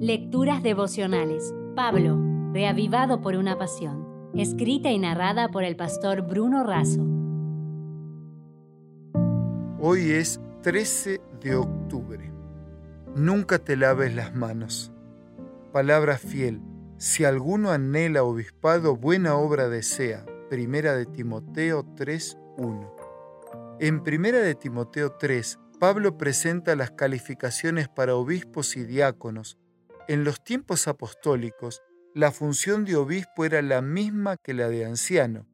Lecturas devocionales. Pablo, reavivado por una pasión. Escrita y narrada por el pastor Bruno Razo. Hoy es 13 de octubre. Nunca te laves las manos. Palabra fiel. Si alguno anhela obispado, buena obra desea. Primera de Timoteo 3.1. En Primera de Timoteo 3, Pablo presenta las calificaciones para obispos y diáconos en los tiempos apostólicos, la función de obispo era la misma que la de anciano.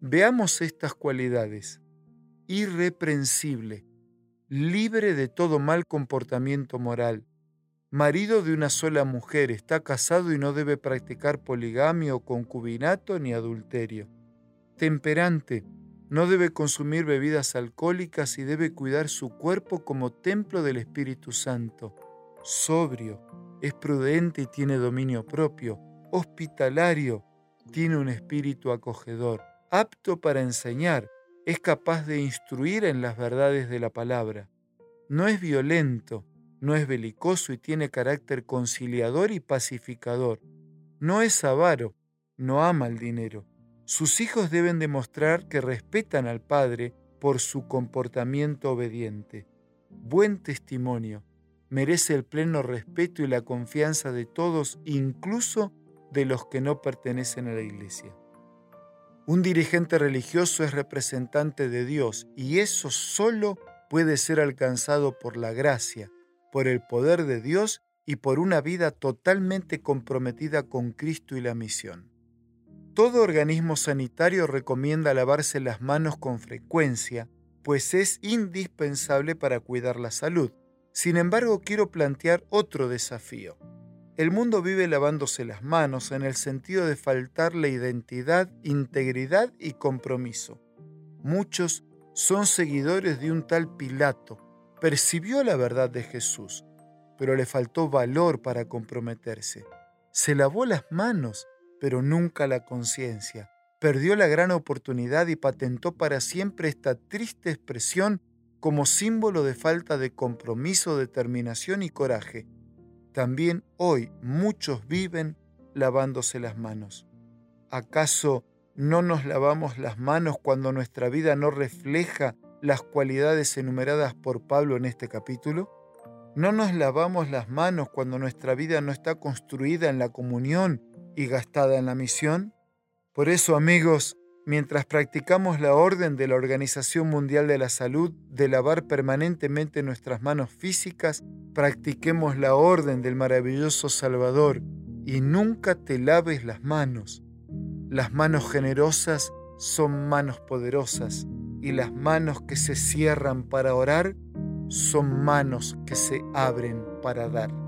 Veamos estas cualidades. Irreprensible, libre de todo mal comportamiento moral, marido de una sola mujer, está casado y no debe practicar poligamia o concubinato ni adulterio. Temperante, no debe consumir bebidas alcohólicas y debe cuidar su cuerpo como templo del Espíritu Santo. Sobrio, es prudente y tiene dominio propio, hospitalario, tiene un espíritu acogedor, apto para enseñar, es capaz de instruir en las verdades de la palabra. No es violento, no es belicoso y tiene carácter conciliador y pacificador. No es avaro, no ama el dinero. Sus hijos deben demostrar que respetan al Padre por su comportamiento obediente. Buen testimonio, merece el pleno respeto y la confianza de todos, incluso de los que no pertenecen a la Iglesia. Un dirigente religioso es representante de Dios y eso solo puede ser alcanzado por la gracia, por el poder de Dios y por una vida totalmente comprometida con Cristo y la misión. Todo organismo sanitario recomienda lavarse las manos con frecuencia, pues es indispensable para cuidar la salud. Sin embargo, quiero plantear otro desafío. El mundo vive lavándose las manos en el sentido de faltarle identidad, integridad y compromiso. Muchos son seguidores de un tal Pilato. Percibió la verdad de Jesús, pero le faltó valor para comprometerse. Se lavó las manos, pero nunca la conciencia. Perdió la gran oportunidad y patentó para siempre esta triste expresión como símbolo de falta de compromiso, determinación y coraje. También hoy muchos viven lavándose las manos. ¿Acaso no nos lavamos las manos cuando nuestra vida no refleja las cualidades enumeradas por Pablo en este capítulo? ¿No nos lavamos las manos cuando nuestra vida no está construida en la comunión y gastada en la misión? Por eso, amigos, mientras practicamos la orden de la Organización Mundial de la Salud de lavar permanentemente nuestras manos físicas, practiquemos la orden del maravilloso Salvador y nunca te laves las manos. Las manos generosas son manos poderosas y las manos que se cierran para orar son manos que se abren para dar.